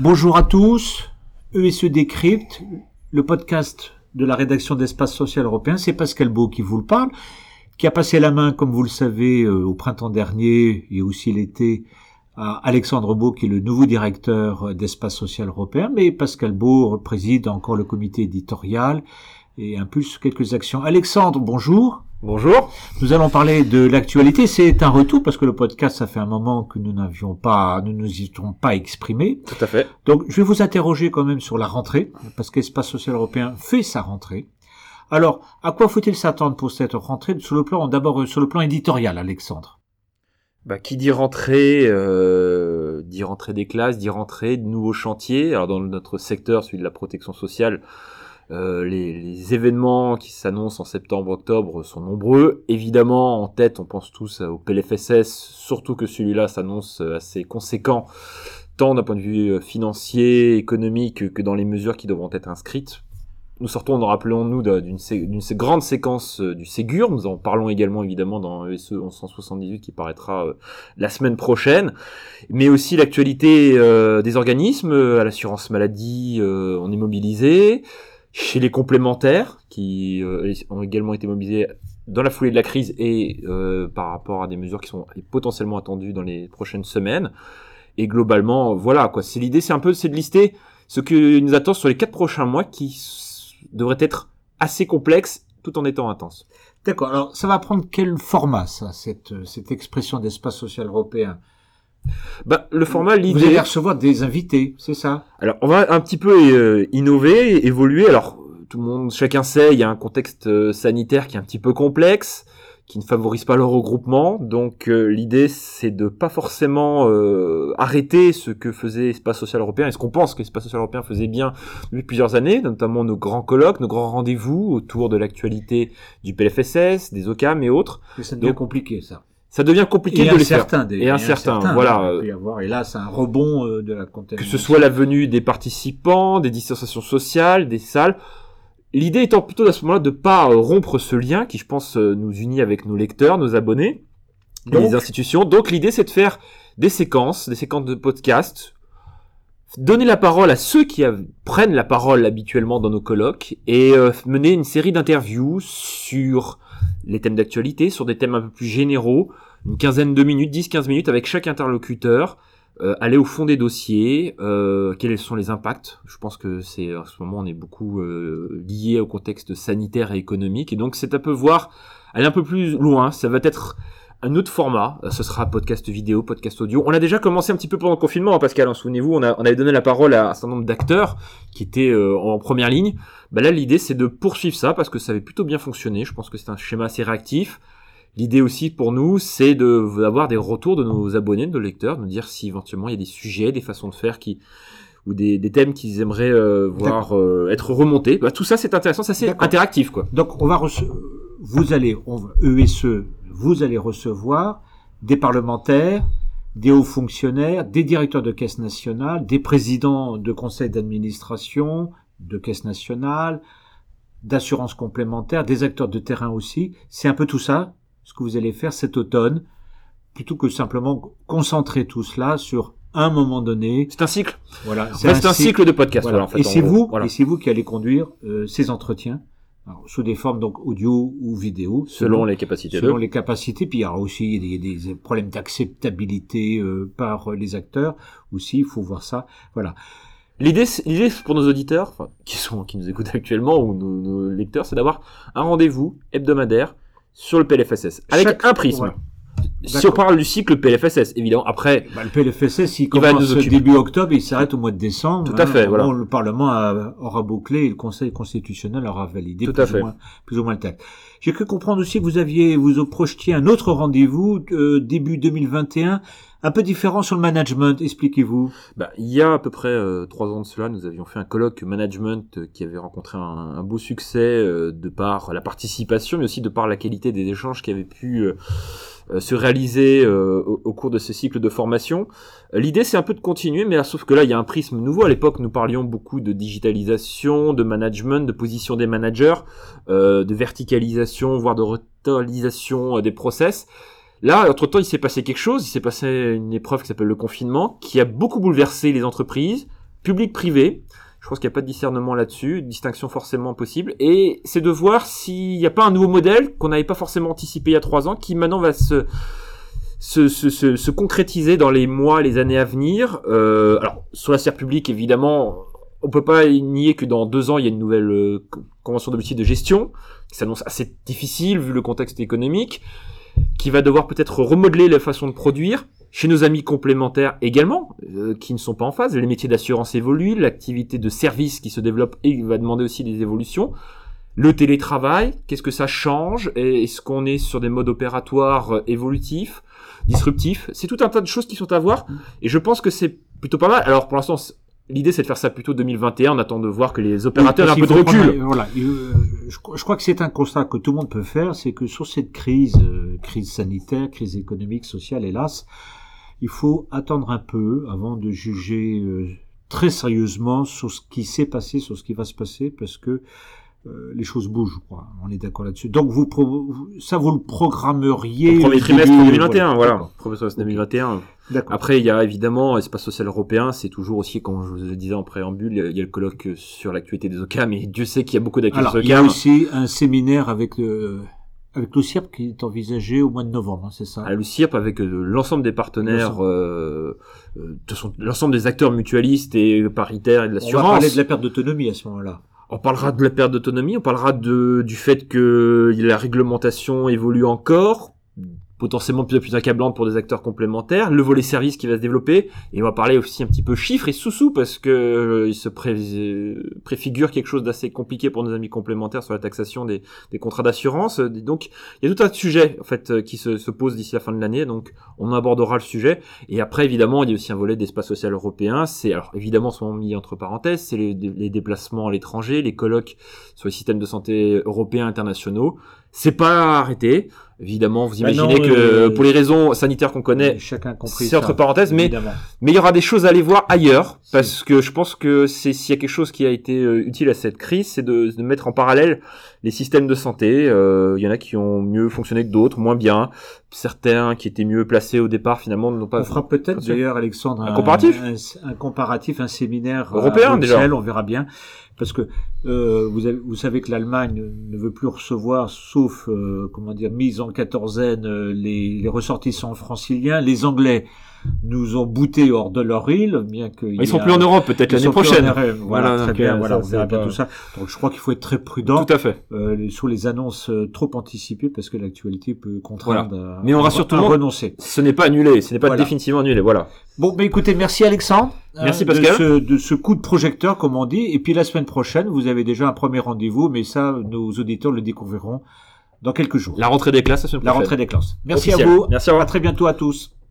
Bonjour à tous, ESE Décrypte, le podcast de la rédaction d'Espace Social Européen, c'est Pascal Beau qui vous le parle, qui a passé la main, comme vous le savez, euh, au printemps dernier et aussi l'été à Alexandre Beau, qui est le nouveau directeur d'Espace Social Européen, mais Pascal Beau préside encore le comité éditorial et impulse quelques actions. Alexandre, bonjour. Bonjour. Nous allons parler de l'actualité. C'est un retour parce que le podcast, ça fait un moment que nous n'avions pas, nous nous y étions pas exprimés. Tout à fait. Donc, je vais vous interroger quand même sur la rentrée parce qu'Espace Social Européen fait sa rentrée. Alors, à quoi faut-il s'attendre pour cette rentrée sur le plan, d'abord sur le plan éditorial, Alexandre? Bah, qui dit rentrée, euh, dit rentrée des classes, dit rentrée de nouveaux chantiers. Alors dans notre secteur, celui de la protection sociale, euh, les, les, événements qui s'annoncent en septembre-octobre sont nombreux. Évidemment, en tête, on pense tous au PLFSS, surtout que celui-là s'annonce assez conséquent, tant d'un point de vue euh, financier, économique, que dans les mesures qui devront être inscrites. Nous sortons, rappelons-nous, d'une grande séquence euh, du Ségur. Nous en parlons également évidemment dans ESE 1178 qui paraîtra la semaine prochaine. Mais aussi l'actualité des organismes, à l'assurance maladie, on est mobilisé chez les complémentaires qui euh, ont également été mobilisés dans la foulée de la crise et euh, par rapport à des mesures qui sont potentiellement attendues dans les prochaines semaines. Et globalement, voilà quoi. C'est l'idée, c'est un peu, c'est de lister ce que nous attend sur les quatre prochains mois qui devrait être assez complexe tout en étant intense. D'accord. Alors, ça va prendre quel format, ça, cette expression d'espace social européen? Bah, le format, l'idée... Vous allez recevoir des invités, c'est ça? Alors, on va un petit peu euh, innover, évoluer. Alors, tout le monde, chacun sait, il y a un contexte euh, sanitaire qui est un petit peu complexe, qui ne favorise pas le regroupement. Donc, euh, l'idée, c'est de pas forcément arrêter ce que faisait Espace Social Européen et ce qu'on pense que Espace Social Européen faisait bien depuis plusieurs années, notamment nos grands colloques, nos grands rendez-vous autour de l'actualité du PLFSS, des OCAM et autres. C'est bien compliqué, ça ça devient compliqué de les faire. Des, et incertain, voilà. Il peut y avoir, et là, c'est un rebond euh, de la Que ce soit la venue des participants, des distanciations sociales, des salles. L'idée étant plutôt à ce moment-là de pas euh, rompre ce lien qui, je pense, euh, nous unit avec nos lecteurs, nos abonnés, Donc, les institutions. Donc, l'idée, c'est de faire des séquences, des séquences de podcasts, donner la parole à ceux qui prennent la parole habituellement dans nos colloques et mener une série d'interviews sur les thèmes d'actualité, sur des thèmes un peu plus généraux, une quinzaine de minutes, 10-15 minutes avec chaque interlocuteur, euh, aller au fond des dossiers, euh, quels sont les impacts. Je pense que c'est en ce moment on est beaucoup euh, lié au contexte sanitaire et économique, et donc c'est un peu voir aller un peu plus loin. Ça va être un autre format, ce sera podcast vidéo, podcast audio. On a déjà commencé un petit peu pendant le confinement, hein, Pascal, hein, souvenez-vous, on, a, on avait donné la parole à un certain nombre d'acteurs qui étaient en première ligne. Bah là, l'idée, c'est de poursuivre ça parce que ça avait plutôt bien fonctionné. Je pense que c'est un schéma assez réactif. L'idée aussi pour nous, c'est de d'avoir des retours de nos abonnés, de nos lecteurs, de nous dire si éventuellement il y a des sujets, des façons de faire qui ou des, des thèmes qu'ils aimeraient euh, voir euh, être remontés. Bah, tout ça, c'est intéressant, ça c'est interactif quoi. Donc on va vous allez on ESE, vous allez recevoir des parlementaires, des hauts fonctionnaires, des directeurs de caisse nationale, des présidents de conseils d'administration, de caisse nationale, d'assurance complémentaire, des acteurs de terrain aussi. C'est un peu tout ça, ce que vous allez faire cet automne, plutôt que simplement concentrer tout cela sur un moment donné. C'est un cycle. Voilà. C'est un, cycle de podcast. Voilà. et c'est vous, et c'est vous qui allez conduire euh, ces entretiens. Sous des formes donc audio ou vidéo. Selon, les capacités selon les capacités. Puis il y aura aussi des, des problèmes d'acceptabilité euh, par les acteurs. Aussi il faut voir ça. Voilà. L'idée, l'idée pour nos auditeurs, enfin, qui sont, qui nous écoutent actuellement, ou nos, lecteurs, c'est d'avoir un rendez-vous hebdomadaire sur le PLFSS, avec un prisme. Si on parle du cycle PLFSS, évidemment, après... Bah, le PLFSS, il, commence début octobre, il s'arrête au mois de décembre. Tout à fait, voilà. le Parlement aura bouclé et le Conseil constitutionnel aura validé Tout plus, à fait. Ou moins, plus ou moins le texte. J'ai cru comprendre aussi que vous aviez, vous projetiez un autre rendez-vous euh, début 2021 un peu différent sur le management, expliquez-vous. Bah, il y a à peu près euh, trois ans de cela, nous avions fait un colloque management euh, qui avait rencontré un, beau succès euh, de par la participation, mais aussi de par la qualité des échanges qui avaient pu se réaliser au, cours de ce cycle de formation. L'idée, c'est un peu de continuer, mais sauf que là, il y a un prisme nouveau. À l'époque, nous parlions beaucoup de digitalisation, de management, de position des managers, de verticalisation, voire de digitalisation euh, des process. Là, entre-temps, il s'est passé quelque chose, il s'est passé une épreuve qui s'appelle le confinement, qui a beaucoup bouleversé les entreprises, publiques, privées. Je pense qu'il n'y a pas de discernement là-dessus, distinction forcément possible. Et c'est de voir s'il n'y a pas un nouveau modèle qu'on n'avait pas forcément anticipé il y a trois ans, qui maintenant va se, se, se, se, se concrétiser dans les mois, les années à venir. Euh, alors, sur la sphère publique, évidemment, on peut pas nier que dans deux ans, il y a une nouvelle euh, convention d'objectifs de gestion qui s'annonce assez difficile vu le contexte économique, qui va devoir peut-être remodeler la façon de produire. Chez nos amis complémentaires également, euh, qui ne sont pas en phase, les métiers d'assurance évoluent, l'activité de service qui se développe et va demander aussi des évolutions. Le télétravail, qu'est-ce que ça change Est-ce qu'on est sur des modes opératoires euh, évolutifs, disruptifs? C'est tout un tas de choses qui sont à voir, et je pense que c'est plutôt pas mal. Alors pour l'instant, L'idée, c'est de faire ça plutôt 2021. On attend de voir que les opérateurs aient un peu de recul. voilà, euh, je, je, crois que c'est un constat que tout le monde peut faire, c'est que sur cette crise, euh, crise sanitaire, crise économique, sociale, hélas, il faut attendre un peu avant de juger euh, très sérieusement sur ce qui s'est passé, sur ce qui va se passer, parce que euh, les choses bougent, je crois. On est d'accord là-dessus. Donc vous, ça vous le programmeriez au premier trimestre 2021, voilà. Premier trimestre 2021. Après, il y a évidemment l'espace social européen. C'est toujours aussi, comme je vous le disais en préambule, il y a le colloque sur l'actualité des OCAM. Mais Dieu sait qu'il y a beaucoup d'actualités OCAM. Il y a aussi un séminaire avec euh, avec le CIRP qui est envisagé au mois de novembre, hein, c'est ça? Ah, Le CIRP avec euh, l'ensemble des partenaires, euh, euh, l'ensemble des acteurs mutualistes et paritaires et de l'assurance. On va parler de la perte d'autonomie à ce moment-là. On parlera de la perte d'autonomie, on parlera de, du fait que la réglementation évolue encore, potentiellement plus plus accablante pour des acteurs complémentaires, le volet service qui va se développer, et on va parler aussi un petit peu chiffres et sous-sous parce que euh, il se préfigure quelque chose d'assez compliqué pour nos amis complémentaires sur la taxation des, contrats d'assurance. Donc il y a tout un sujet en fait euh, qui se, se pose d'ici la fin de l'année, donc on abordera le sujet. Et après évidemment il y a aussi un volet d'espace social européen. C'est alors évidemment sont mis entre parenthèses, c'est les, les déplacements à l'étranger, les colloques sur les systèmes de santé européens internationaux. C'est pas arrêté. Évidemment, vous bah imaginez que euh, pour les raisons sanitaires qu'on connaît, chacun compris. C'est entre parenthèses, mais mais il y aura des choses à aller voir ailleurs parce que je pense que c'est s'il y a quelque chose qui a été euh, utile à cette crise, c'est de, de, mettre en parallèle les systèmes de santé. Euh, il y en a qui ont mieux fonctionné que d'autres, moins bien. Certains qui étaient mieux placés au départ finalement n'ont pas. On fera peut-être d'ailleurs, Alexandre, un, comparatif, un, comparatif, un séminaire européen déjà. On verra bien parce que euh, vous, avez, vous, savez que l'Allemagne ne veut plus recevoir, sauf euh, comment dire, mise en quatorzaine, euh, les, les, ressortissants franciliens. Les Anglais nous ont bouté hors de leur île, bien que ils sont plus en Europe peut-être l'année prochaine. Voilà, très bien. Voilà, on verra bien tout ça. Donc je crois qu'il faut être très prudent. Tout à fait. Euh, sur les annonces euh, trop anticipées, parce que l'actualité peut contraindre. À, Mais on rassure tout le monde. Renoncer. Ce n'est pas annulé, ce n'est pas définitivement annulé. Voilà. Bon, ben écoutez, merci Alexandre. Merci Pascal. De ce, de ce, coup de projecteur, comme on dit. Et puis la semaine prochaine, vous avez déjà un premier rendez-vous, mais ça, nos auditeurs le découvriront dans quelques jours. La rentrée des classes la semaine prochaine. La rentrée des classes. Merci à vous. Merci à vous. À très bientôt à tous.